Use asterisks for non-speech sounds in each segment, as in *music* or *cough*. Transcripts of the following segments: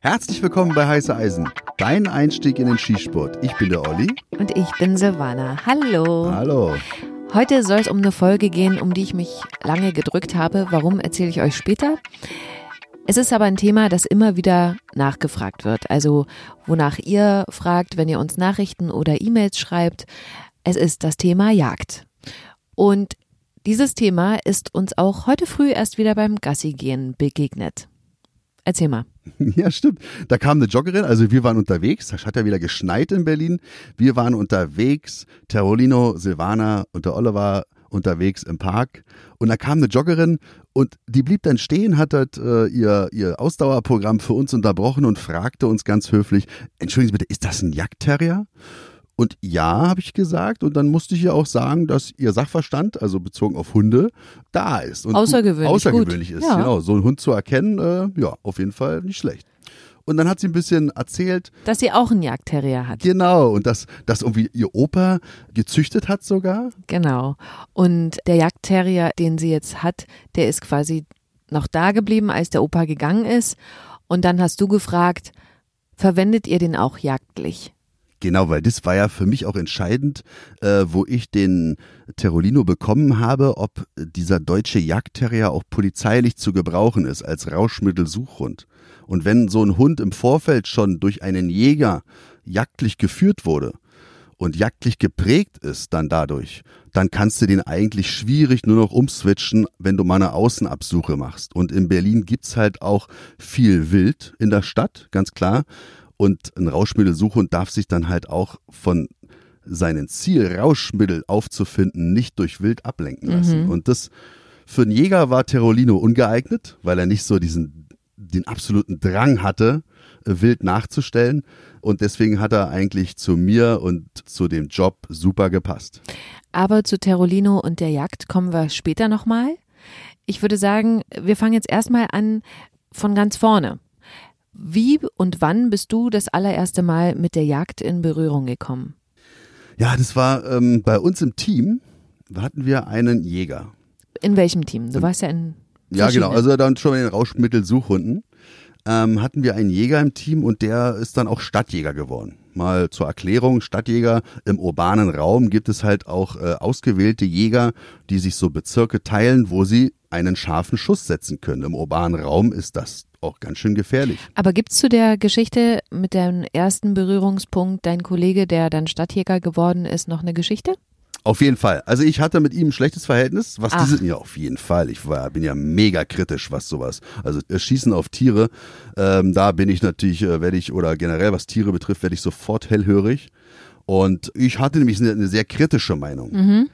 Herzlich willkommen bei Heiße Eisen, dein Einstieg in den Skisport. Ich bin der Olli. Und ich bin Silvana. Hallo. Hallo. Heute soll es um eine Folge gehen, um die ich mich lange gedrückt habe. Warum erzähle ich euch später? Es ist aber ein Thema, das immer wieder nachgefragt wird. Also wonach ihr fragt, wenn ihr uns Nachrichten oder E-Mails schreibt. Es ist das Thema Jagd. Und dieses Thema ist uns auch heute früh erst wieder beim Gassi-Gehen begegnet. Erzähl mal. *laughs* Ja, stimmt. Da kam eine Joggerin, also wir waren unterwegs, es hat ja wieder geschneit in Berlin. Wir waren unterwegs, Terolino, Silvana und der Oliver unterwegs im Park. Und da kam eine Joggerin und die blieb dann stehen, hat halt, äh, ihr, ihr Ausdauerprogramm für uns unterbrochen und fragte uns ganz höflich, entschuldigen Sie bitte, ist das ein Jagdterrier? Und ja, habe ich gesagt. Und dann musste ich ja auch sagen, dass ihr Sachverstand, also bezogen auf Hunde, da ist. Und außergewöhnlich, außergewöhnlich gut. ist. Ja. Genau, so einen Hund zu erkennen, äh, ja, auf jeden Fall nicht schlecht. Und dann hat sie ein bisschen erzählt, Dass sie auch einen Jagdterrier hat. genau, und dass, dass irgendwie ihr Opa gezüchtet hat sogar. Genau. Und der Jagdterrier, den sie jetzt hat, der ist quasi noch da geblieben, als der Opa gegangen ist. Und dann hast du gefragt, verwendet ihr den auch jagdlich? Genau, weil das war ja für mich auch entscheidend, äh, wo ich den Terolino bekommen habe, ob dieser deutsche Jagdterrier auch polizeilich zu gebrauchen ist als Rauschmittelsuchhund. Und wenn so ein Hund im Vorfeld schon durch einen Jäger jagdlich geführt wurde und jagdlich geprägt ist dann dadurch, dann kannst du den eigentlich schwierig nur noch umswitchen, wenn du mal eine Außenabsuche machst. Und in Berlin gibt's halt auch viel Wild in der Stadt, ganz klar. Und ein Rauschmittelsuchhund darf sich dann halt auch von seinem Ziel, Rauschmittel aufzufinden, nicht durch Wild ablenken lassen. Mhm. Und das für einen Jäger war Terolino ungeeignet, weil er nicht so diesen den absoluten Drang hatte, äh, Wild nachzustellen. Und deswegen hat er eigentlich zu mir und zu dem Job super gepasst. Aber zu Terolino und der Jagd kommen wir später nochmal. Ich würde sagen, wir fangen jetzt erstmal an von ganz vorne. Wie und wann bist du das allererste Mal mit der Jagd in Berührung gekommen? Ja, das war ähm, bei uns im Team, hatten wir einen Jäger. In welchem Team? Du warst ja in Ja, genau. Also dann schon bei den Rauschmittelsuchhunden ähm, hatten wir einen Jäger im Team und der ist dann auch Stadtjäger geworden. Mal zur Erklärung, Stadtjäger im urbanen Raum gibt es halt auch äh, ausgewählte Jäger, die sich so Bezirke teilen, wo sie einen scharfen Schuss setzen können. Im urbanen Raum ist das auch ganz schön gefährlich. Aber gibt's zu der Geschichte mit dem ersten Berührungspunkt, dein Kollege, der dann Stadtjäger geworden ist, noch eine Geschichte? Auf jeden Fall. Also ich hatte mit ihm ein schlechtes Verhältnis, was Ach. diese, ja auf jeden Fall. Ich war, bin ja mega kritisch, was sowas. Also äh, Schießen auf Tiere, ähm, da bin ich natürlich, äh, werde ich, oder generell was Tiere betrifft, werde ich sofort hellhörig. Und ich hatte nämlich eine, eine sehr kritische Meinung. Mhm.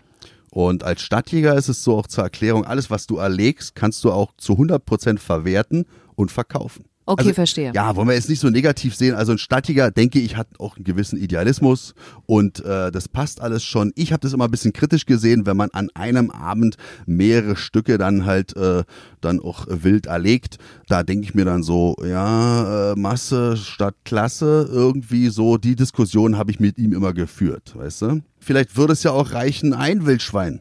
Und als Stadtjäger ist es so auch zur Erklärung, alles, was du erlegst, kannst du auch zu 100 Prozent verwerten und verkaufen. Okay, Also, verstehe. Ja, wollen wir jetzt nicht so negativ sehen. Also ein Stadtjäger, denke ich, hat auch einen gewissen Idealismus und äh, das passt alles schon. Ich habe das immer ein bisschen kritisch gesehen, wenn man an einem Abend mehrere Stücke dann halt äh, dann auch wild erlegt. Da denke ich mir dann so, ja, äh, Masse statt Klasse, irgendwie so. Die Diskussion habe ich mit ihm immer geführt, weißt du? Vielleicht würde es ja auch reichen, ein Wildschwein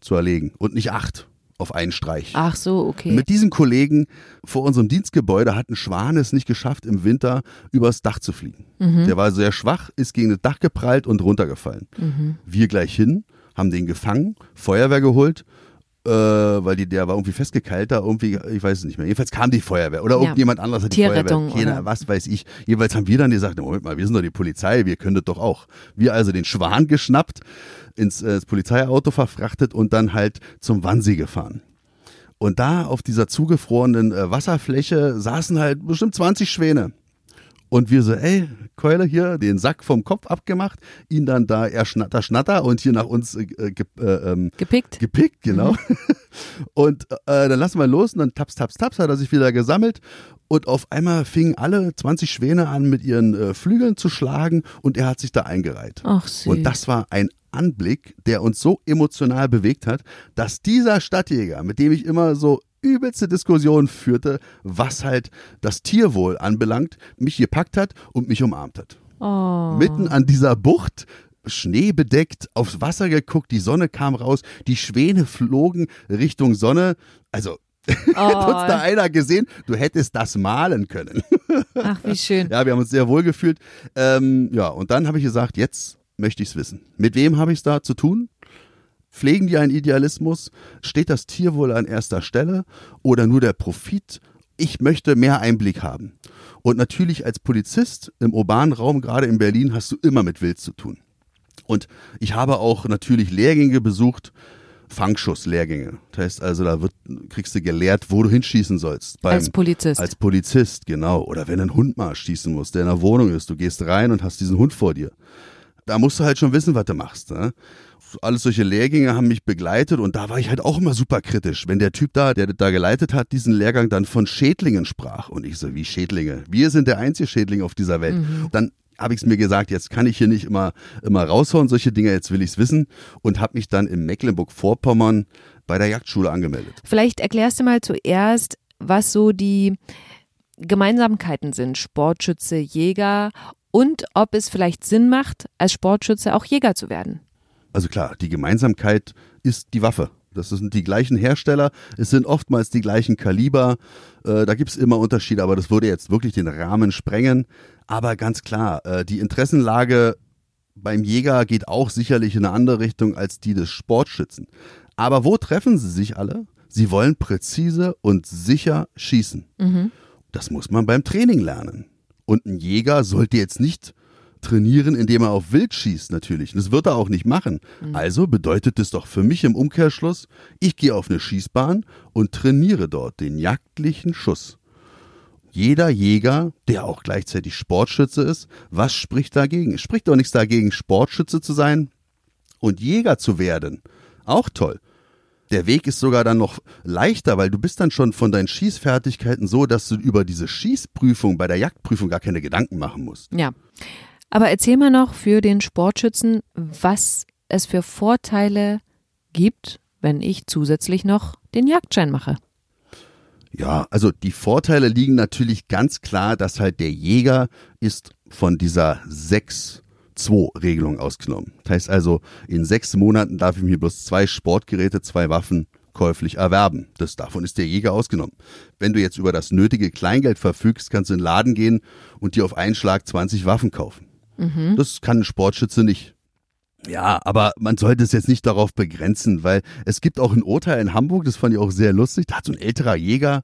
zu erlegen und nicht acht auf einen Streich. Ach so, okay. Mit diesen Kollegen vor unserem Dienstgebäude hat ein Schwan es nicht geschafft, im Winter übers Dach zu fliegen. Mhm. Der war sehr schwach, ist gegen das Dach geprallt und runtergefallen. Mhm. Wir gleich hin, haben den gefangen, Feuerwehr geholt, äh, weil die, der war irgendwie festgekeilt da, irgendwie, ich weiß es nicht mehr. Jedenfalls kam die Feuerwehr oder Ja. irgendjemand anderes hat die Tierrettung Feuerwehr. Keiner, was weiß ich. Jeweils haben wir dann gesagt, Moment mal, wir sind doch die Polizei, wir können das doch auch. Wir also den Schwan geschnappt, ins, äh, ins Polizeiauto verfrachtet und dann halt zum Wannsee gefahren. Und da auf dieser zugefrorenen äh, Wasserfläche saßen halt bestimmt 20 Schwäne. Und wir so, ey, Keule hier, den Sack vom Kopf abgemacht, ihn dann da eher schnatter, schnatter und hier nach uns äh, äh, ge- äh, ähm, Gepickt? gepickt, genau. *laughs* Und äh, dann lassen wir los und dann taps, taps, taps hat er sich wieder gesammelt. Und auf einmal fingen alle 20 Schwäne an, mit ihren äh, Flügeln zu schlagen und er hat sich da eingereiht. Ach süß. Und das war ein Anblick, der uns so emotional bewegt hat, dass dieser Stadtjäger, mit dem ich immer so übelste Diskussionen führte, was halt das Tierwohl anbelangt, mich gepackt hat und mich umarmt hat. oh. Mitten an dieser Bucht, schneebedeckt, aufs Wasser geguckt, die Sonne kam raus, die Schwäne flogen Richtung Sonne. Also *laughs* Oh. Hat uns da einer gesehen, du hättest das malen können. *laughs* Ach, wie schön. Ja, wir haben uns sehr wohl gefühlt. Ähm, ja, und dann habe ich gesagt, jetzt möchte ich es wissen. Mit wem habe ich es da zu tun? Pflegen die einen Idealismus? Steht das Tierwohl an erster Stelle oder nur der Profit? Ich möchte mehr Einblick haben. Und natürlich als Polizist im urbanen Raum, gerade in Berlin, hast du immer mit Wild zu tun. Und ich habe auch natürlich Lehrgänge besucht, Fangschusslehrgänge. Das heißt also, da wird, kriegst du gelehrt, wo du hinschießen sollst. Beim, als Polizist. Als Polizist, genau. Oder wenn ein Hund mal schießen muss, der in der Wohnung ist, du gehst rein und hast diesen Hund vor dir. Da musst du halt schon wissen, was du machst. Ne? Alles solche Lehrgänge haben mich begleitet und da war ich halt auch immer super kritisch. Wenn der Typ da, der da geleitet hat, diesen Lehrgang dann von Schädlingen sprach und ich so, wie Schädlinge? Wir sind der einzige Schädling auf dieser Welt. Mhm. Dann habe ich es mir gesagt, jetzt kann ich hier nicht immer, immer raushauen, solche Dinge, jetzt will ich es wissen und habe mich dann in Mecklenburg-Vorpommern bei der Jagdschule angemeldet. Vielleicht erklärst du mal zuerst, was so die Gemeinsamkeiten sind, Sportschütze, Jäger und ob es vielleicht Sinn macht, als Sportschütze auch Jäger zu werden. Also klar, die Gemeinsamkeit ist die Waffe. Das sind die gleichen Hersteller, es sind oftmals die gleichen Kaliber. Äh, da gibt es immer Unterschiede, aber das würde jetzt wirklich den Rahmen sprengen. Aber ganz klar, äh, die Interessenlage beim Jäger geht auch sicherlich in eine andere Richtung als die des Sportschützen. Aber wo treffen sie sich alle? Sie wollen präzise und sicher schießen. Mhm. Das muss man beim Training lernen. Und ein Jäger sollte jetzt nicht trainieren, indem er auf Wild schießt natürlich. Das wird er auch nicht machen. Mhm. Also bedeutet es doch für mich im Umkehrschluss, ich gehe auf eine Schießbahn und trainiere dort den jagdlichen Schuss. Jeder Jäger, der auch gleichzeitig Sportschütze ist, was spricht dagegen? Es spricht doch nichts dagegen, Sportschütze zu sein und Jäger zu werden. Auch toll. Der Weg ist sogar dann noch leichter, weil du bist dann schon von deinen Schießfertigkeiten so, dass du über diese Schießprüfung bei der Jagdprüfung gar keine Gedanken machen musst. Ja. Aber erzähl mal noch für den Sportschützen, was es für Vorteile gibt, wenn ich zusätzlich noch den Jagdschein mache. Ja, also die Vorteile liegen natürlich ganz klar, dass halt der Jäger ist von dieser 6-2-Regelung ausgenommen. Das heißt also, in sechs Monaten darf ich mir bloß zwei Sportgeräte, zwei Waffen käuflich erwerben. Das davon ist der Jäger ausgenommen. Wenn du jetzt über das nötige Kleingeld verfügst, kannst du in den Laden gehen und dir auf einen Schlag 20 Waffen kaufen. Mhm. Das kann ein Sportschütze nicht. Ja, aber man sollte es jetzt nicht darauf begrenzen, weil es gibt auch ein Urteil in Hamburg, das fand ich auch sehr lustig. Da hat so ein älterer Jäger,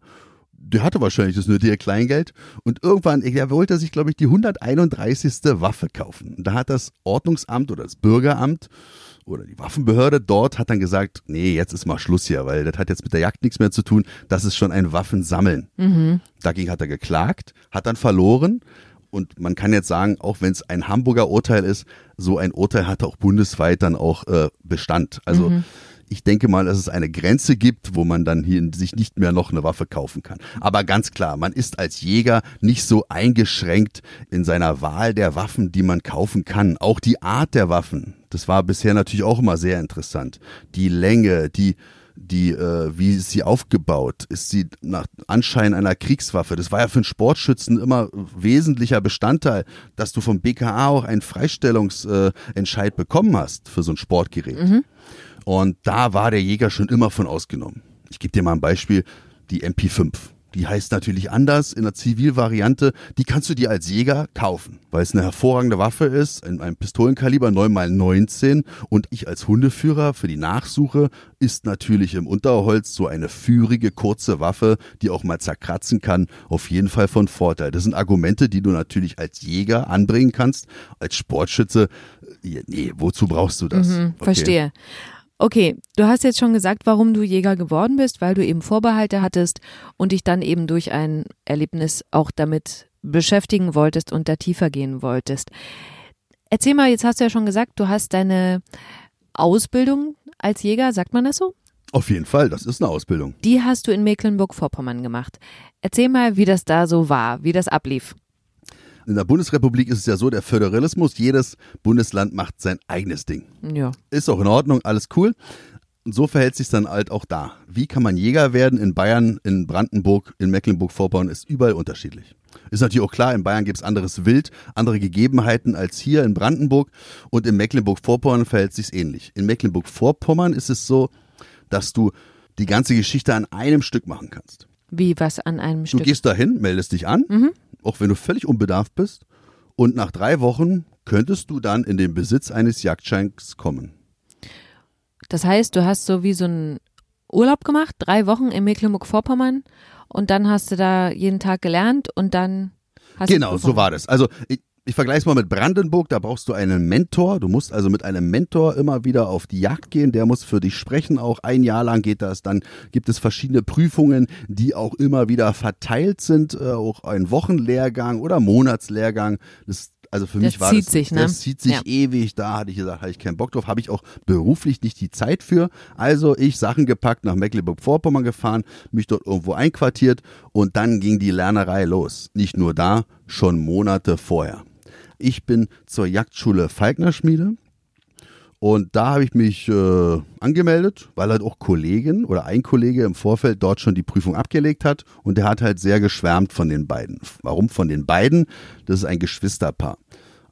der hatte wahrscheinlich das nötige Kleingeld und irgendwann, er wollte sich, glaube ich, die 131. Waffe kaufen. Da hat das Ordnungsamt oder das Bürgeramt oder die Waffenbehörde dort hat dann gesagt, nee, jetzt ist mal Schluss hier, weil das hat jetzt mit der Jagd nichts mehr zu tun. Das ist schon ein Waffensammeln. Mhm. Dagegen hat er geklagt, hat dann verloren und man kann jetzt sagen, auch wenn es ein Hamburger Urteil ist, so ein Urteil hat auch bundesweit dann auch äh, Bestand. Also mhm. ich denke mal, dass es eine Grenze gibt, wo man dann hier sich nicht mehr noch eine Waffe kaufen kann. Aber ganz klar, man ist als Jäger nicht so eingeschränkt in seiner Wahl der Waffen, die man kaufen kann. Auch die Art der Waffen, das war bisher natürlich auch immer sehr interessant. Die Länge, die die, äh, wie ist sie aufgebaut? Ist sie nach Anschein einer Kriegswaffe? Das war ja für einen Sportschützen immer wesentlicher Bestandteil, dass du vom BKA auch einen Freistellungsentscheid äh, bekommen hast für so ein Sportgerät. Mhm. Und da war der Jäger schon immer von ausgenommen. Ich gebe dir mal ein Beispiel, die MP5. Die heißt natürlich anders in der Zivilvariante. Die kannst du dir als Jäger kaufen, weil es eine hervorragende Waffe ist, in einem Pistolenkaliber 9x19. Und ich als Hundeführer für die Nachsuche ist natürlich im Unterholz so eine führige, kurze Waffe, die auch mal zerkratzen kann, auf jeden Fall von Vorteil. Das sind Argumente, die du natürlich als Jäger anbringen kannst. Als Sportschütze, äh, nee, wozu brauchst du das? Mhm, okay. Verstehe. Okay, du hast jetzt schon gesagt, warum du Jäger geworden bist, weil du eben Vorbehalte hattest und dich dann eben durch ein Erlebnis auch damit beschäftigen wolltest und da tiefer gehen wolltest. Erzähl mal, jetzt hast du ja schon gesagt, du hast deine Ausbildung als Jäger, sagt man das so? Auf jeden Fall, das ist eine Ausbildung. Die hast du in Mecklenburg-Vorpommern gemacht. Erzähl mal, wie das da so war, wie das ablief. In der Bundesrepublik ist es ja so, der Föderalismus, jedes Bundesland macht sein eigenes Ding. Ja. Ist auch in Ordnung, alles cool. Und so verhält sich dann halt auch da. Wie kann man Jäger werden in Bayern, in Brandenburg, in Mecklenburg-Vorpommern, ist überall unterschiedlich. Ist natürlich auch klar, in Bayern gibt es anderes Wild, andere Gegebenheiten als hier in Brandenburg und in Mecklenburg-Vorpommern verhält sich ähnlich. In Mecklenburg-Vorpommern ist es so, dass du die ganze Geschichte an einem Stück machen kannst. Wie was an einem Du Stück? gehst dahin, meldest dich an, auch wenn du völlig unbedarft bist. Und nach drei Wochen könntest du dann in den Besitz eines Jagdscheins kommen. Das heißt, du hast so wie so einen Urlaub gemacht, drei Wochen in Mecklenburg-Vorpommern und dann hast du da jeden Tag gelernt und dann hast du Genau, so war das. Also ich, ich vergleiche es mal mit Brandenburg, da brauchst du einen Mentor. Du musst also mit einem Mentor immer wieder auf die Jagd gehen, der muss für dich sprechen. Auch ein Jahr lang geht das. Dann gibt es verschiedene Prüfungen, die auch immer wieder verteilt sind. Äh, auch ein Wochenlehrgang oder Monatslehrgang. Das also für Das mich war zieht das, sich, ne? das zieht sich Ja. ewig. Da hatte ich gesagt, hatte ich keinen Bock drauf, habe ich auch beruflich nicht die Zeit für. Also ich Sachen gepackt, nach Mecklenburg-Vorpommern gefahren, mich dort irgendwo einquartiert und dann ging die Lernerei los. Nicht nur da, schon Monate vorher. Ich bin zur Jagdschule Falknerschmiede und da habe ich mich äh, angemeldet, weil halt auch Kollegen oder ein Kollege im Vorfeld dort schon die Prüfung abgelegt hat und der hat halt sehr geschwärmt von den beiden. Warum von den beiden? Das ist ein Geschwisterpaar.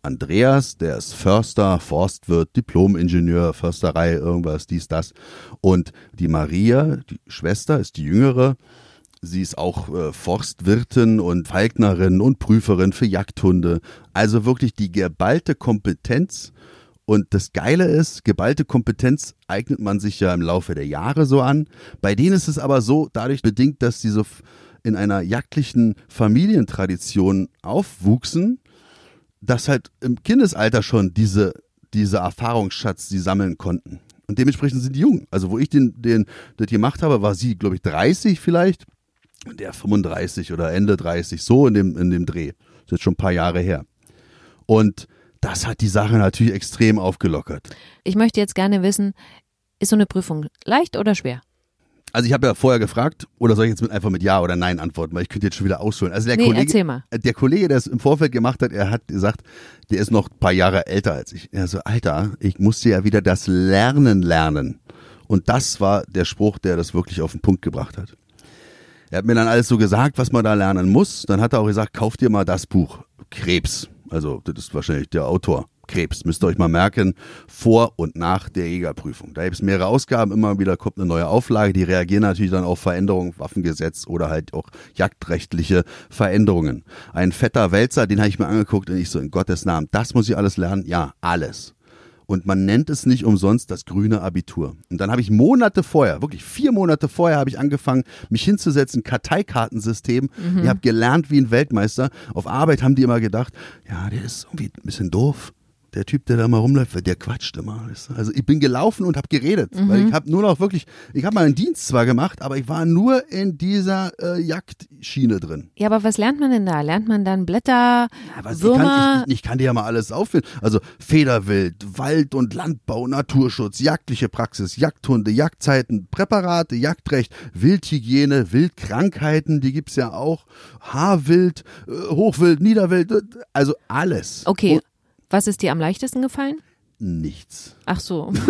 Andreas, der ist Förster, Forstwirt, Diplom-Ingenieur, Försterei, irgendwas, dies, das. Und die Maria, die Schwester, ist die jüngere. Sie ist auch äh, Forstwirtin und Falknerin und Prüferin für Jagdhunde. Also wirklich die geballte Kompetenz. Und das Geile ist, geballte Kompetenz eignet man sich ja im Laufe der Jahre so an. Bei denen ist es aber so, dadurch bedingt, dass sie so in einer jagdlichen Familientradition aufwuchsen, dass halt im Kindesalter schon diese, diese Erfahrungsschatz sie sammeln konnten. Und dementsprechend sind die jung. Also wo ich den, den, das gemacht habe, war sie, glaube ich, 30 vielleicht. Der 35 oder Ende 30, so in dem, in dem Dreh. Das ist jetzt schon ein paar Jahre her. Und das hat die Sache natürlich extrem aufgelockert. Ich möchte jetzt gerne wissen, ist so eine Prüfung leicht oder schwer? Also ich habe ja vorher gefragt, oder soll ich jetzt mit, einfach mit Ja oder Nein antworten, weil ich könnte jetzt schon wieder ausholen. Also der Nee, Kollege, erzähl mal. der Kollege, der es im Vorfeld gemacht hat, er hat gesagt, der ist noch ein paar Jahre älter als ich. Er so, Alter, ich musste ja wieder das Lernen lernen. Und das war der Spruch, der das wirklich auf den Punkt gebracht hat. Er hat mir dann alles so gesagt, was man da lernen muss. Dann hat er auch gesagt, kauft dir mal das Buch Krebs. Also das ist wahrscheinlich der Autor. Krebs, müsst ihr euch mal merken, vor und nach der Jägerprüfung. Da gibt es mehrere Ausgaben, immer wieder kommt eine neue Auflage, die reagieren natürlich dann auf Veränderungen, Waffengesetz oder halt auch jagdrechtliche Veränderungen. Ein fetter Wälzer, den habe ich mir angeguckt und ich so, in Gottes Namen, das muss ich alles lernen? Ja, alles. Und man nennt es nicht umsonst das grüne Abitur. Und dann habe ich Monate vorher, wirklich vier Monate vorher, habe ich angefangen, mich hinzusetzen, Karteikartensystem. Ich habe gelernt wie ein Weltmeister. Auf Arbeit haben die immer gedacht, ja, der ist irgendwie ein bisschen doof. Der Typ, der da mal rumläuft, der quatscht immer. Also ich bin gelaufen und habe geredet, weil ich habe nur noch wirklich, ich habe meinen Dienst zwar gemacht, aber ich war nur in dieser äh, Jagdschiene drin. Ja, aber was lernt man denn da? Lernt man dann Blätter, Aber ich Würmer? kann, ich, ich kann dir ja mal alles aufführen. Also Federwild, Wald- und Landbau, Naturschutz, jagdliche Praxis, Jagdhunde, Jagdzeiten, Präparate, Jagdrecht, Wildhygiene, Wildkrankheiten, die gibt's ja auch, Haarwild, äh, Hochwild, Niederwild, äh, also alles. Okay, Und was ist dir am leichtesten gefallen? nichts. Ach so. *laughs*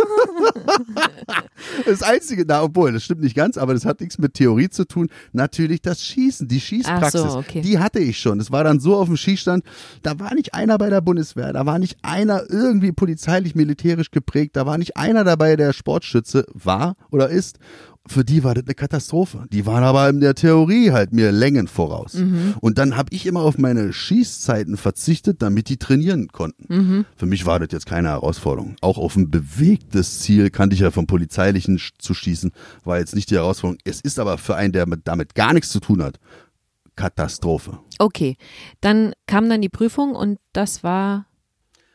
Das Einzige, na, obwohl, das stimmt nicht ganz, aber das hat nichts mit Theorie zu tun. Natürlich das Schießen, die Schießpraxis. So, okay. Die hatte ich schon. Das war dann so auf dem Schießstand, da war nicht einer bei der Bundeswehr, da war nicht einer irgendwie polizeilich, militärisch geprägt, da war nicht einer dabei, der Sportschütze war oder ist. Für die war das eine Katastrophe. Die waren aber in der Theorie halt mir Längen voraus. Mhm. Und dann habe ich immer auf meine Schießzeiten verzichtet, damit die trainieren konnten. Mhm. Für mich war das jetzt keine Herausforderung. Auch auf ein bewegtes Ziel kannte ich ja vom Polizeilichen zu schießen, war jetzt nicht die Herausforderung. Es ist aber für einen, der mit, damit gar nichts zu tun hat, Katastrophe. Okay, dann kam dann die Prüfung und das war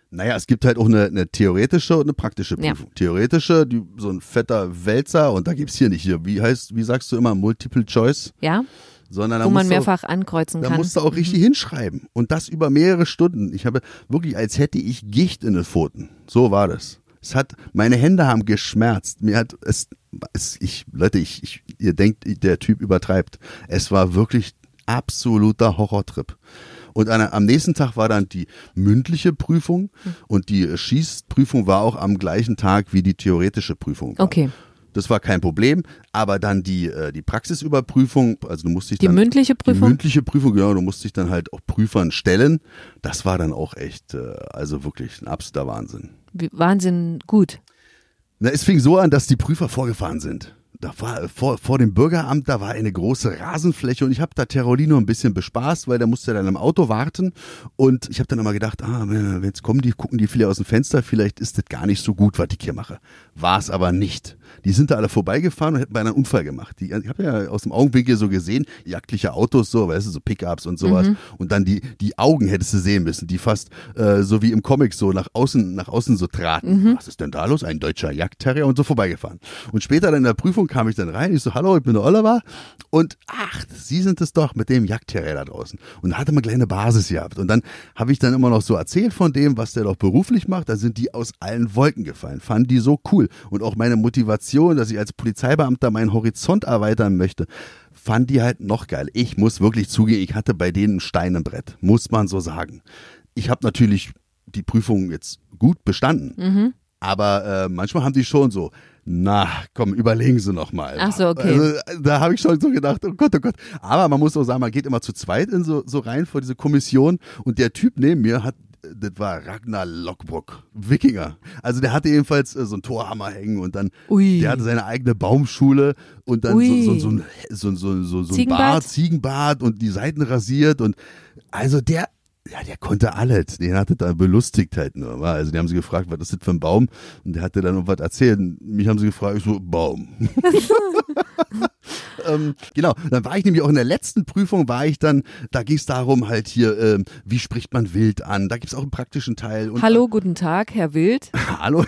Naja, es gibt halt auch eine, eine theoretische und eine praktische Ja. Prüfung. Theoretische, die, so ein fetter Wälzer, und da gibt's hier nicht hier, wie heißt, wie sagst du immer, Multiple Choice, ja, sondern da wo man du auch- mehrfach ankreuzen Da kann. musst du auch richtig hinschreiben. Und das über mehrere Stunden. Ich habe wirklich, als hätte ich Gicht in den Pfoten. So war das. Es hat, meine Hände haben geschmerzt. Mir hat es, es ich, Leute, ich, ich, ihr denkt, der Typ übertreibt. Es war wirklich absoluter Horrortrip. Und an, am nächsten Tag war dann die mündliche Prüfung und die Schießprüfung war auch am gleichen Tag wie die theoretische Prüfung. War. Okay. Das war kein Problem, aber dann die, äh, die Praxisüberprüfung, also du musst dich Die dann, mündliche Die Prüfung? mündliche Prüfung, genau, du musst dich dann halt auch Prüfern stellen. Das war dann auch echt, äh, also wirklich ein absoluter Wahnsinn. Wahnsinn gut. Na, es fing so an, dass die Prüfer vorgefahren sind. Da war vor, vor dem Bürgeramt, da war eine große Rasenfläche und ich habe da Terolino ein bisschen bespaßt, weil der musste dann im Auto warten und ich habe dann immer gedacht, ah, jetzt kommen die, gucken die viele aus dem Fenster, vielleicht ist das gar nicht so gut, was ich hier mache. War es aber nicht. Die sind da alle vorbeigefahren und hätten beinahe einen Unfall gemacht. Die, ich habe ja aus dem Augenwinkel so gesehen, jagdliche Autos, so, weißt du, so Pickups und sowas. Mhm. Und dann die, die Augen hättest du sehen müssen, die fast äh, so wie im Comic so nach außen, nach außen so traten. Mhm. Was ist denn da los? Ein deutscher Jagdterrier und so vorbeigefahren. Und später dann in der Prüfung kam ich dann rein, ich so, hallo, ich bin der Oliver. Und ach, Sie sind es doch mit dem Jagdterrier da draußen. Und da hatte man kleine Basis gehabt. Und dann habe ich dann immer noch so erzählt von dem, was der doch beruflich macht. Da sind die aus allen Wolken gefallen. Fanden die so cool. Und auch meine Motivation, dass ich als Polizeibeamter meinen Horizont erweitern möchte, fand die halt noch geil. Ich muss wirklich zugeben, ich hatte bei denen ein Stein im Brett. Muss man so sagen. Ich habe natürlich die Prüfung jetzt gut bestanden. Mhm. Aber äh, manchmal haben die schon so, na, komm, überlegen Sie noch mal. Ach so, okay. Also, da habe ich schon so gedacht, oh Gott, oh Gott. Aber man muss auch sagen, man geht immer zu zweit in so, so rein vor diese Kommission und der Typ neben mir hat das war Ragnar Lockbrook, Wikinger. Also der hatte jedenfalls äh, so einen Torhammer hängen und dann, Ui. der hatte seine eigene Baumschule und dann Ui. so, so, so, so, so, so, ein Bart, Ziegenbart und die Seiten rasiert und also der, ja, der konnte alles. Den hatte da belustigt halt nur. Also die haben sie gefragt, was ist das für ein Baum? Und der hatte dann noch was erzählt. Mich haben sie gefragt, ich so, Baum. *laughs* ähm, genau, dann war ich nämlich auch in der letzten Prüfung, war ich dann, da ging es darum halt hier, ähm, wie spricht man Wild an? Da gibt es auch einen praktischen Teil. Und, Hallo, guten Tag, Herr Wild. *laughs* Hallo.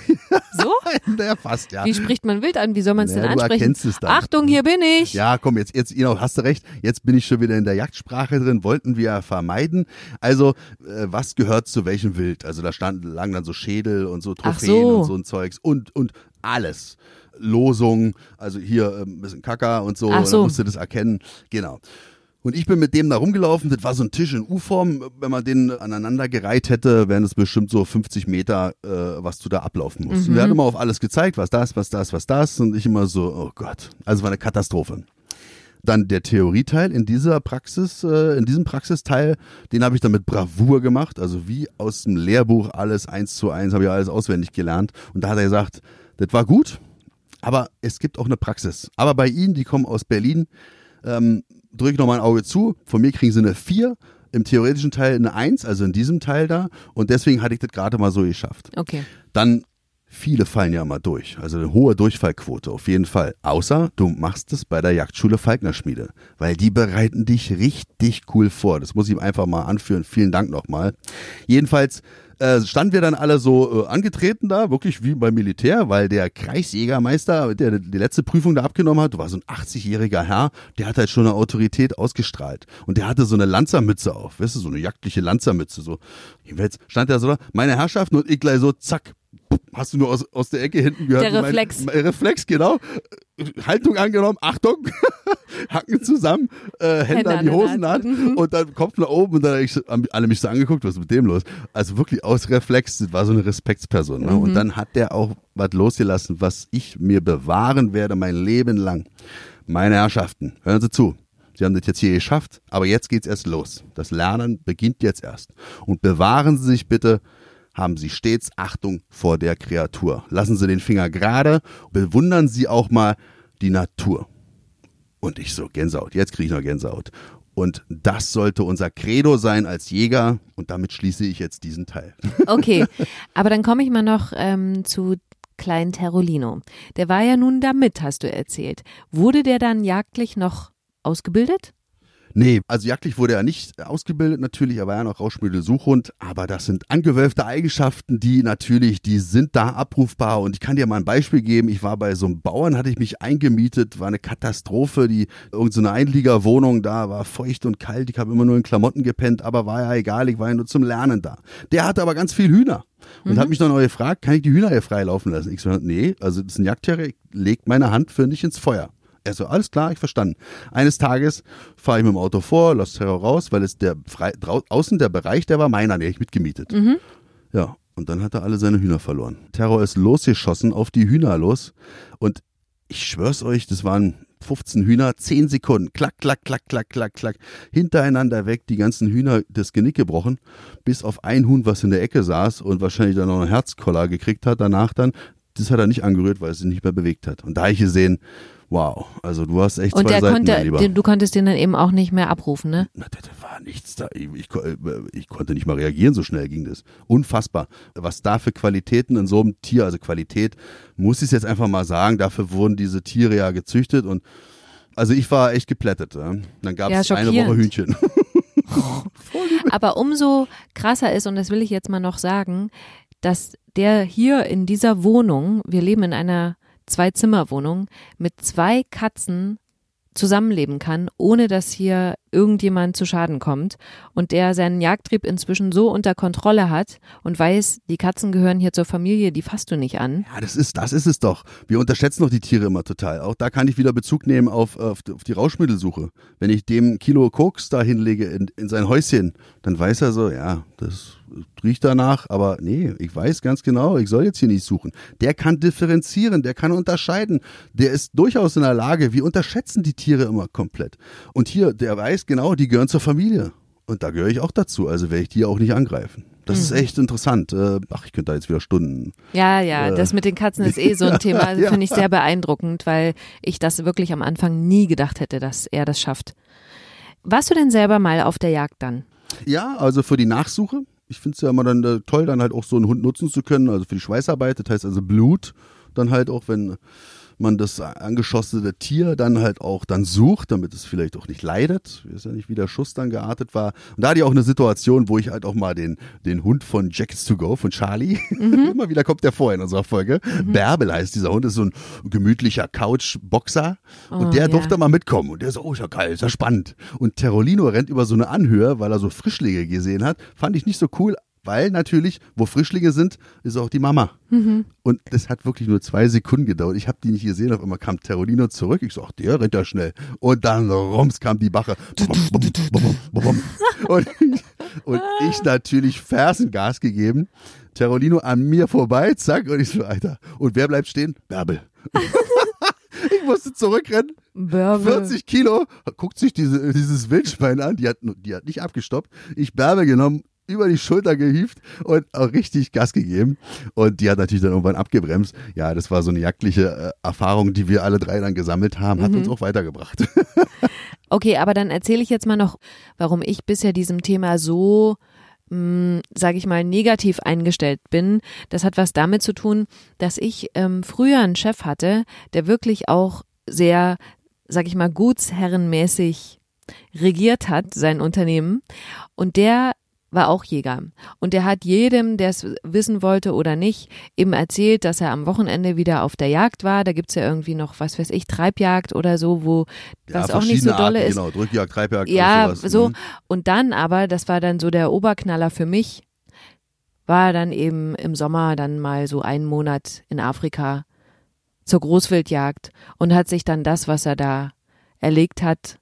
So? *laughs* ja, fast, ja. Wie spricht man Wild an? Wie soll man es naja, denn ansprechen? Du es dann. Achtung, hier bin ich. Ja, komm, jetzt, jetzt, genau, hast du recht. Jetzt bin ich schon wieder in der Jagdsprache drin, wollten wir vermeiden. Also, äh, was gehört zu welchem Wild? Also, da standen, lagen dann so Schädel und so Trophäen so. und so ein Zeugs und, und alles. Losung, also hier äh, ein bisschen Kacker und so, Ach so. da musst du das erkennen. Genau. Und ich bin mit dem da rumgelaufen, das war so ein Tisch in U-Form. Wenn man den aneinander gereiht hätte, wären es bestimmt so 50 Meter, äh, was du da ablaufen musst. Mhm. Und er hat immer auf alles gezeigt, was das, was das, was das. Und ich immer so, oh Gott. Also war eine Katastrophe. Dann der Theorieteil in dieser Praxis, äh, in diesem Praxisteil, den habe ich dann mit Bravour gemacht. Also wie aus dem Lehrbuch alles eins zu eins, habe ich alles auswendig gelernt. Und da hat er gesagt, das war gut, aber es gibt auch eine Praxis. Aber bei Ihnen, die kommen aus Berlin, ähm, drücke ich noch mal ein Auge zu. Von mir kriegen Sie eine 4, im theoretischen Teil eine 1, also in diesem Teil da. Und deswegen hatte ich das gerade mal so geschafft. Okay. Dann Viele fallen ja mal durch, also eine hohe Durchfallquote auf jeden Fall. Außer du machst es bei der Jagdschule Falknerschmiede, weil die bereiten dich richtig cool vor. Das muss ich einfach mal anführen. Vielen Dank nochmal. Jedenfalls äh, standen wir dann alle so äh, angetreten da, wirklich wie beim Militär, weil der Kreisjägermeister, der die letzte Prüfung da abgenommen hat, war so ein 80-jähriger Herr, der hat halt schon eine Autorität ausgestrahlt. Und der hatte so eine Lanzermütze auf, weißt du, so eine jagdliche Lanzermütze. So. Jetzt stand er so da, meine Herrschaften und ich gleich so, zack, hast du nur aus, aus der Ecke hinten gehört. Der Reflex. Mein, Reflex, genau. Haltung angenommen, Achtung, *laughs* Hacken zusammen, äh, Hände, Hände an die Hosennaht mhm. und dann Kopf nach oben und dann haben alle mich so angeguckt, was ist mit dem los? Also wirklich aus Reflex, das war so eine Respektsperson. Ne? Mhm. Und dann hat der auch was losgelassen, was ich mir bewahren werde mein Leben lang. Meine Herrschaften, hören Sie zu. Sie haben das jetzt hier geschafft, aber jetzt geht's erst los. Das Lernen beginnt jetzt erst. Und bewahren Sie sich bitte haben Sie stets Achtung vor der Kreatur. Lassen Sie den Finger gerade, bewundern Sie auch mal die Natur. Und ich so, Gänsehaut, jetzt kriege ich noch Gänsehaut. Und das sollte unser Credo sein als Jäger. Und damit schließe ich jetzt diesen Teil. *laughs* Okay, aber dann komme ich mal noch ähm, zu Klein Terolino. Der war ja nun da mit, hast du erzählt. Wurde der dann jagdlich noch ausgebildet? Nee, also jagdlich wurde er nicht ausgebildet natürlich, er war ja noch Rauschmittelsuchhund, aber das sind angewölfte Eigenschaften, die natürlich, die sind da abrufbar und ich kann dir mal ein Beispiel geben, ich war bei so einem Bauern, hatte ich mich eingemietet, war eine Katastrophe, die irgendeine so Einliegerwohnung da, war feucht und kalt, ich habe immer nur in Klamotten gepennt, aber war ja egal, ich war ja nur zum Lernen da. Der hatte aber ganz viel Hühner und mhm. hat mich dann auch gefragt, kann ich die Hühner hier freilaufen lassen? Ich so, nee, also das ist ein Jagdterrier, legt meine Hand für nicht ins Feuer. Er so, alles klar, ich verstanden. Eines Tages fahre ich mit dem Auto vor, lass Terror raus, weil es der frei, außen der Bereich, der war meiner, der ich mitgemietet. Mhm. Ja, und dann hat er alle seine Hühner verloren. Terror ist losgeschossen auf die Hühner los und ich schwör's euch, das waren 15 Hühner, 10 Sekunden, klack, klack, klack, klack, klack, klack, hintereinander weg, die ganzen Hühner das Genick gebrochen, bis auf ein Huhn, was in der Ecke saß und wahrscheinlich dann noch einen Herzkoller gekriegt hat, danach dann, das hat er nicht angerührt, weil es sich nicht mehr bewegt hat. Und da habe ich gesehen, Wow, also du hast echt Und zwei der Seiten, konnte, Lieber. den, du konntest den dann eben auch nicht mehr abrufen, ne? Na, da, war nichts da. Ich, ich, äh, ich konnte nicht mal reagieren, so schnell ging das. Unfassbar. Was da für Qualitäten in so einem Tier, also Qualität, muss ich es jetzt einfach mal sagen, dafür wurden diese Tiere ja gezüchtet und also ich war echt geplättet. Ja. Dann gab Ja, es eine schockierend. Woche Hühnchen. *laughs* Aber umso krasser ist, und das will ich jetzt mal noch sagen, dass der hier in dieser Wohnung, wir leben in einer Zwei-Zimmer-Wohnung, mit zwei Katzen zusammenleben kann, ohne dass hier irgendjemand zu Schaden kommt und der seinen Jagdtrieb inzwischen so unter Kontrolle hat und weiß, die Katzen gehören hier zur Familie, die fasst du nicht an. Ja, das ist, das ist es doch. Wir unterschätzen doch die Tiere immer total. Auch da kann ich wieder Bezug nehmen auf, auf, auf die Rauschmittelsuche. Wenn ich dem Kilo Koks da hinlege in, in sein Häuschen, dann weiß er so, ja, das riecht danach, aber nee, ich weiß ganz genau, ich soll jetzt hier nicht suchen. Der kann differenzieren, der kann unterscheiden, der ist durchaus in der Lage, wir unterschätzen die Tiere immer komplett. Und hier, der weiß genau, die gehören zur Familie. Und da gehöre ich auch dazu, also werde ich die auch nicht angreifen. Das ist echt interessant. Äh, Ach, ich könnte da jetzt wieder Stunden Ja, ja, Äh. das mit den Katzen ist eh so ein *laughs* Thema, also Ja. finde ich sehr beeindruckend, weil ich das wirklich am Anfang nie gedacht hätte, dass er das schafft. Warst du denn selber mal auf der Jagd dann? Ja, also für die Nachsuche. Ich finde es ja immer dann äh, toll, dann halt auch so einen Hund nutzen zu können, also für die Schweißarbeit, das heißt also Blut, dann halt auch, wenn man das angeschossene Tier dann halt auch dann sucht, damit es vielleicht auch nicht leidet. Wir wissen ja nicht, wie der Schuss dann geartet war. Und da hatte ich auch eine Situation, wo ich halt auch mal den, den Hund von Jackets to Go, von Charlie, *laughs* immer wieder kommt der vor in unserer Folge. Bärbel heißt dieser Hund, ist so ein gemütlicher Couch-Boxer. Und Oh, der ja. durfte mal mitkommen. Und der so, oh, ist ja geil, ist ja spannend. Und Terolino rennt über so eine Anhöhe, weil er so Frischlinge gesehen hat. Fand ich nicht so cool, weil natürlich, wo Frischlinge sind, ist auch die Mama. Und das hat wirklich nur zwei Sekunden gedauert. Ich habe die nicht gesehen. Auf einmal kam Terolino zurück. Ich so, ach, der rennt ja schnell. Und dann rums kam die Bache. *laughs* Und ich, und ich natürlich Fersengas gegeben. Terolino an mir vorbei, zack. Und ich so, Alter. Und wer bleibt stehen? Bärbel. *laughs* ich musste zurückrennen. Bärbel. 40 Kilo, guckt sich diese, dieses Wildschwein an, die hat, die hat nicht abgestoppt. Ich Bärbel genommen, über die Schulter gehievt und auch richtig Gas gegeben. Und die hat natürlich dann irgendwann abgebremst. Ja, das war so eine jagdliche äh, Erfahrung, die wir alle drei dann gesammelt haben, hat uns auch weitergebracht. *laughs* Okay, aber dann erzähle ich jetzt mal noch, warum ich bisher diesem Thema so, sage ich mal, negativ eingestellt bin. Das hat was damit zu tun, dass ich ähm, früher einen Chef hatte, der wirklich auch sehr, sag ich mal, gutsherrenmäßig regiert hat, sein Unternehmen. Und der war auch Jäger. Und der hat jedem, der es wissen wollte oder nicht, eben erzählt, dass er am Wochenende wieder auf der Jagd war. Da gibt's ja irgendwie noch, was weiß ich, Treibjagd oder so, wo das auch nicht so dolle Arten, ist. Genau, Drückjagd, Treibjagd. Ja, so. Mhm. Und dann aber, das war dann so der Oberknaller für mich, war dann eben im Sommer dann mal so einen Monat in Afrika zur Großwildjagd und hat sich dann das, was er da erlegt hat,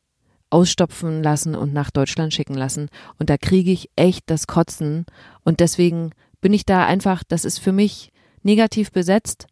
ausstopfen lassen und nach Deutschland schicken lassen. Und da kriege ich echt das Kotzen. Und deswegen bin ich da einfach, das ist für mich negativ besetzt.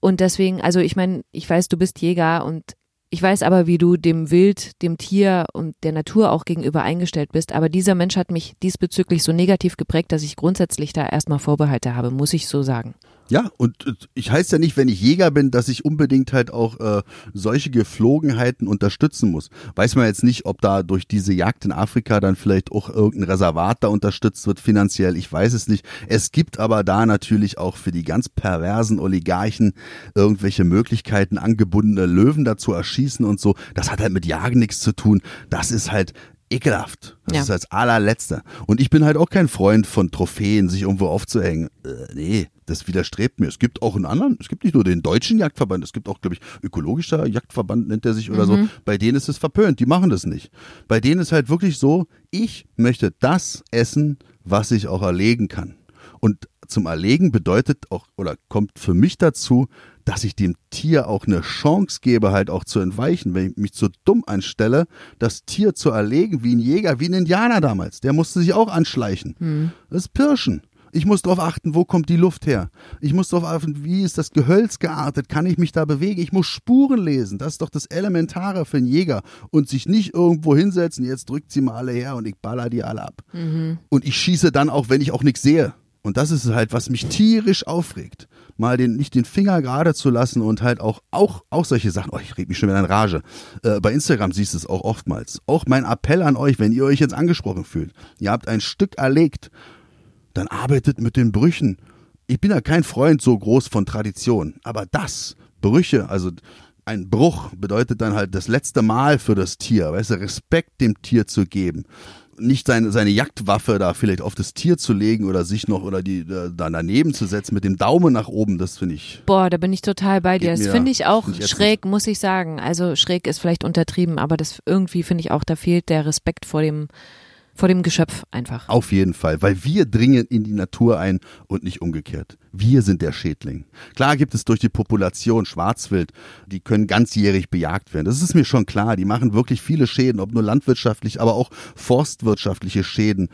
Und deswegen, also ich meine, ich weiß, du bist Jäger und ich weiß aber, wie du dem Wild, dem Tier und der Natur auch gegenüber eingestellt bist. Aber dieser Mensch hat mich diesbezüglich so negativ geprägt, dass ich grundsätzlich da erstmal Vorbehalte habe, muss ich so sagen. Ja, und äh, ich heiße ja nicht, wenn ich Jäger bin, dass ich unbedingt halt auch äh, solche Geflogenheiten unterstützen muss. Weiß man jetzt nicht, ob da durch diese Jagd in Afrika dann vielleicht auch irgendein Reservat da unterstützt wird finanziell. Ich weiß es nicht. Es gibt aber da natürlich auch für die ganz perversen Oligarchen irgendwelche Möglichkeiten, angebundene Löwen dazu erschießen und so. Das hat halt mit Jagen nichts zu tun. Das ist halt ekelhaft. Das Ja. ist als allerletzter. Und ich bin halt auch kein Freund von Trophäen, sich irgendwo aufzuhängen. Äh, nee, das widerstrebt mir. Es gibt auch einen anderen, es gibt nicht nur den deutschen Jagdverband, es gibt auch, glaube ich, ökologischer Jagdverband nennt er sich oder so. Bei denen ist es verpönt, die machen das nicht. Bei denen ist halt wirklich so, ich möchte das essen, was ich auch erlegen kann. Und zum Erlegen bedeutet auch, oder kommt für mich dazu, dass ich dem Tier auch eine Chance gebe, halt auch zu entweichen. Wenn ich mich zu dumm anstelle, das Tier zu erlegen, wie ein Jäger, wie ein Indianer damals, der musste sich auch anschleichen. Das ist Pirschen. Ich muss darauf achten, wo kommt die Luft her. Ich muss darauf achten, wie ist das Gehölz geartet, kann ich mich da bewegen. Ich muss Spuren lesen. Das ist doch das Elementare für einen Jäger. Und sich nicht irgendwo hinsetzen, jetzt drückt sie mal alle her und ich baller die alle ab. Und ich schieße dann auch, wenn ich auch nichts sehe. Und das ist halt, was mich tierisch aufregt. mal den, nicht den Finger gerade zu lassen und halt auch, auch, auch solche Sachen. Oh, ich rede mich schon wieder in Rage. Äh, bei Instagram siehst du es auch oftmals. Auch mein Appell an euch, wenn ihr euch jetzt angesprochen fühlt. Ihr habt ein Stück erlegt, dann arbeitet mit den Brüchen. Ich bin ja kein Freund so groß von Tradition, aber das, Brüche, also ein Bruch bedeutet dann halt das letzte Mal für das Tier, weißt du, Respekt dem Tier zu geben nicht seine, seine Jagdwaffe da vielleicht auf das Tier zu legen oder sich noch oder die da daneben zu setzen mit dem Daumen nach oben, das finde ich. Boah, da bin ich total bei dir. Das finde ich auch find ich schräg, muss ich sagen. Also schräg ist vielleicht untertrieben, aber das irgendwie finde ich auch, da fehlt der Respekt vor dem vor dem Geschöpf einfach. Auf jeden Fall, weil wir dringen in die Natur ein und nicht umgekehrt. Wir sind der Schädling. Klar gibt es durch die Population Schwarzwild, die können ganzjährig bejagt werden. Das ist mir schon klar. Die machen wirklich viele Schäden, ob nur landwirtschaftlich, aber auch forstwirtschaftliche Schäden,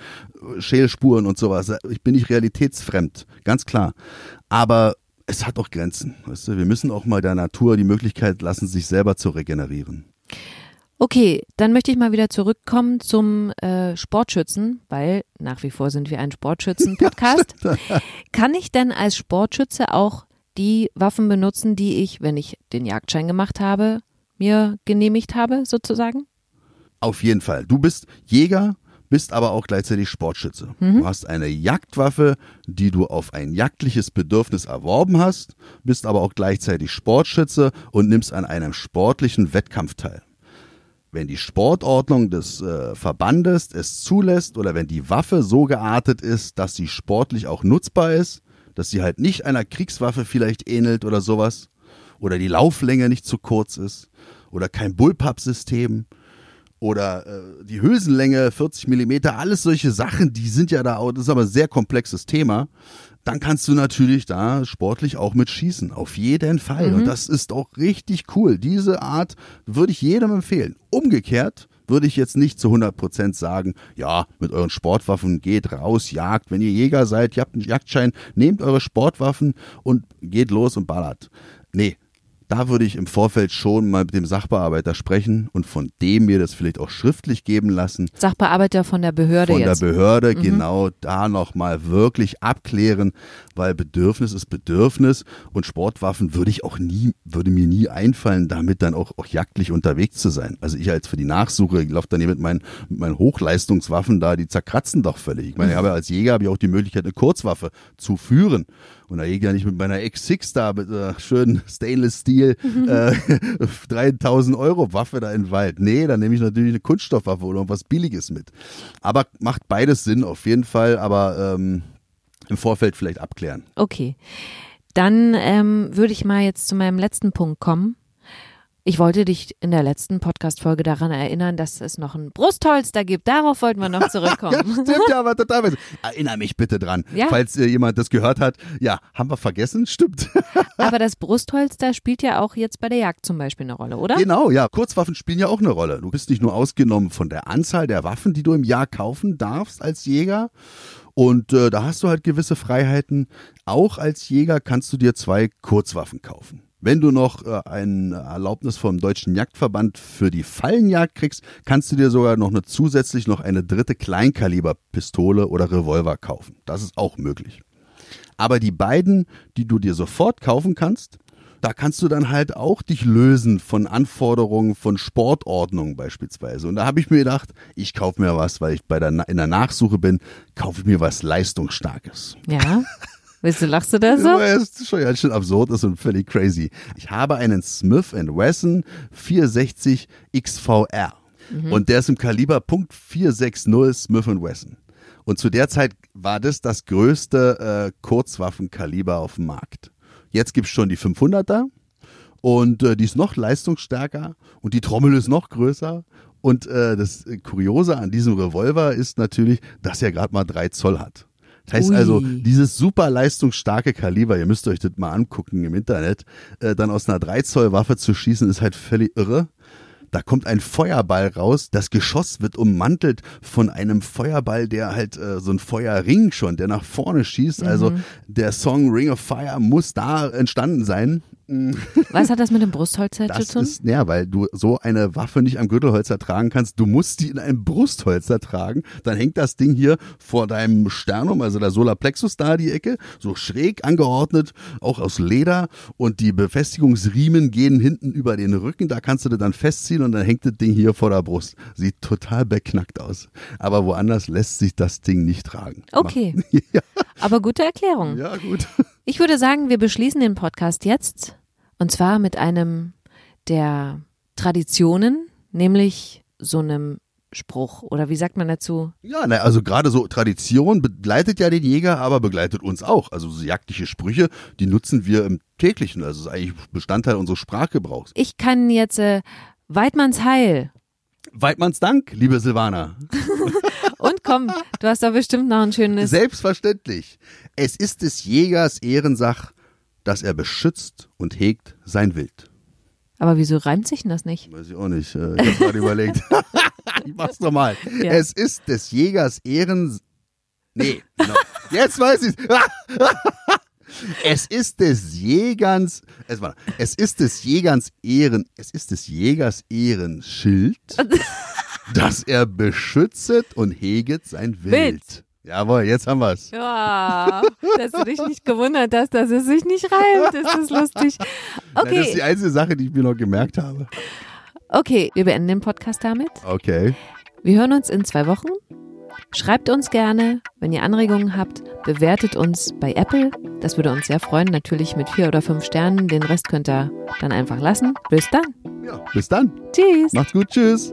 Schälspuren und sowas. Ich bin nicht realitätsfremd, ganz klar. Aber es hat auch Grenzen. Weißt du? Wir müssen auch mal der Natur die Möglichkeit lassen, sich selber zu regenerieren. Okay, dann möchte ich mal wieder zurückkommen zum äh, Sportschützen, weil nach wie vor sind wir ein Sportschützen-Podcast. *laughs* Kann ich denn als Sportschütze auch die Waffen benutzen, die ich, wenn ich den Jagdschein gemacht habe, mir genehmigt habe, sozusagen? Auf jeden Fall. Du bist Jäger, bist aber auch gleichzeitig Sportschütze. Mhm. Du hast eine Jagdwaffe, die du auf ein jagdliches Bedürfnis erworben hast, bist aber auch gleichzeitig Sportschütze und nimmst an einem sportlichen Wettkampf teil wenn die Sportordnung des äh, Verbandes es zulässt oder wenn die Waffe so geartet ist, dass sie sportlich auch nutzbar ist, dass sie halt nicht einer Kriegswaffe vielleicht ähnelt oder sowas, oder die Lauflänge nicht zu kurz ist, oder kein Bullpup-System, oder äh, die Hülsenlänge 40 Millimeter, alles solche Sachen, die sind ja da das ist aber ein sehr komplexes Thema dann kannst du natürlich da sportlich auch mit schießen. Auf jeden Fall. Mhm. Und das ist auch richtig cool. Diese Art würde ich jedem empfehlen. Umgekehrt würde ich jetzt nicht zu 100 Prozent sagen, ja, mit euren Sportwaffen geht raus, jagt. Wenn ihr Jäger seid, ihr habt einen Jagdschein, nehmt eure Sportwaffen und geht los und ballert. Nee, da würde ich im Vorfeld schon mal mit dem Sachbearbeiter sprechen und von dem mir das vielleicht auch schriftlich geben lassen. Sachbearbeiter von der Behörde Von jetzt. der Behörde, mhm. genau, da nochmal wirklich abklären, weil Bedürfnis ist Bedürfnis und Sportwaffen würde ich auch nie, würde mir nie einfallen, damit dann auch, auch jagdlich unterwegs zu sein. Also ich als für die Nachsuche, ich laufe dann hier mit meinen, mit meinen Hochleistungswaffen da, die zerkratzen doch völlig. Ich meine, ich habe als Jäger habe ich auch die Möglichkeit, eine Kurzwaffe zu führen. Und da gehe ich ja nicht mit meiner X6 da mit äh, schönen Stainless Steel äh, *laughs* 3000 Euro Waffe da in den Wald. Nee, dann nehme ich natürlich eine Kunststoffwaffe oder was Billiges mit. Aber macht beides Sinn auf jeden Fall, aber ähm, im Vorfeld vielleicht abklären. Okay. Dann ähm, würde ich mal jetzt zu meinem letzten Punkt kommen. Ich wollte dich in der letzten Podcast-Folge daran erinnern, dass es noch ein Brustholster gibt. Darauf wollten wir noch *laughs* zurückkommen. ja, stimmt, ja, aber total. *laughs* Erinnere mich bitte dran. Ja. Falls äh, jemand das gehört hat. Ja, haben wir vergessen? Stimmt. *laughs* aber das Brustholster spielt ja auch jetzt bei der Jagd zum Beispiel eine Rolle, oder? Genau, ja. Kurzwaffen spielen ja auch eine Rolle. Du bist nicht nur ausgenommen von der Anzahl der Waffen, die du im Jahr kaufen darfst als Jäger. Und äh, da hast du halt gewisse Freiheiten. Auch als Jäger kannst du dir zwei Kurzwaffen kaufen. Wenn du noch äh, eine Erlaubnis vom Deutschen Jagdverband für die Fallenjagd kriegst, kannst du dir sogar noch eine zusätzlich noch eine dritte Kleinkaliberpistole oder Revolver kaufen. Das ist auch möglich. Aber die beiden, die du dir sofort kaufen kannst, da kannst du dann halt auch dich lösen von Anforderungen von Sportordnung beispielsweise. Und da habe ich mir gedacht, ich kaufe mir was, weil ich bei der, in der Nachsuche bin, kaufe ich mir was Leistungsstarkes. Ja. *laughs* Wieso lachst du da so? Ja, ist schon ganz schön absurd ist und völlig crazy. Ich habe einen Smith Wesson 460 XVR. Mhm. Und der ist im Kaliber .460 Smith Wesson. Und zu der Zeit war das das größte äh, Kurzwaffenkaliber auf dem Markt. Jetzt gibt es schon die 500er und äh, die ist noch leistungsstärker und die Trommel ist noch größer. Und äh, das Kuriose an diesem Revolver ist natürlich, dass er gerade mal drei Zoll hat. Das heißt Ui. also, dieses super leistungsstarke Kaliber, ihr müsst euch das mal angucken im Internet, äh, dann aus einer 3 Zoll Waffe zu schießen, ist halt völlig irre. Da kommt ein Feuerball raus. Das Geschoss wird ummantelt von einem Feuerball, der halt äh, so ein Feuerring schon, der nach vorne schießt. Also mhm. Also der Song Ring of Fire muss da entstanden sein. Was hat das mit dem Brustholzer zu tun? ist, ja, weil du so eine Waffe nicht am Gürtelholzer tragen kannst. Du musst die in einem Brustholzer tragen. Dann hängt das Ding hier vor deinem Sternum, also der Solarplexus da die Ecke, so schräg angeordnet, auch aus Leder. Und die Befestigungsriemen gehen hinten über den Rücken. Da kannst du das dann festziehen und dann hängt das Ding hier vor der Brust. Sieht total beknackt aus. Aber woanders lässt sich das Ding nicht tragen. Okay. *laughs* Aber gute Erklärung. Ja, gut. Ich würde sagen, wir beschließen den Podcast jetzt. Und zwar mit einem der Traditionen, nämlich so einem Spruch. Oder wie sagt man dazu? Ja, na, also gerade so Tradition begleitet ja den Jäger, aber begleitet uns auch. Also so jagdliche Sprüche, die nutzen wir im täglichen. Also ist eigentlich Bestandteil unseres Sprachgebrauchs. Ich kann jetzt äh, Weidmanns Heil. Weidmanns Dank, liebe Silvana. *laughs* Komm, du hast da bestimmt noch ein schönes. Selbstverständlich. Es ist des Jägers Ehrensach, dass er beschützt und hegt sein Wild. Aber wieso reimt sich denn das nicht? Weiß ich auch nicht. äh, Ich hab gerade *laughs* überlegt. *laughs* ich mach's nochmal. Ja. Es ist des Jägers Ehren. Nee, genau. jetzt weiß ich's. *laughs* Es ist des Jägers, es, war, es ist des Jägers Ehren, es ist des Jägers Ehrenschild, dass er beschützet und heget sein Wild. Wild. Jawohl, jetzt haben wir's. Ja, dass du dich nicht gewundert hast, dass es sich nicht reimt. Ist das lustig? Ja, das ist die Okay, einzige Sache, die ich mir noch gemerkt habe. okay, wir beenden den Podcast damit. Okay. Wir hören uns in zwei Wochen. Schreibt uns gerne, wenn ihr Anregungen habt, bewertet uns bei Apple. Das würde uns sehr freuen, natürlich mit vier oder fünf Sternen. Den Rest könnt ihr dann einfach lassen. Bis dann. Ja, bis dann. Tschüss. Macht's gut. Tschüss.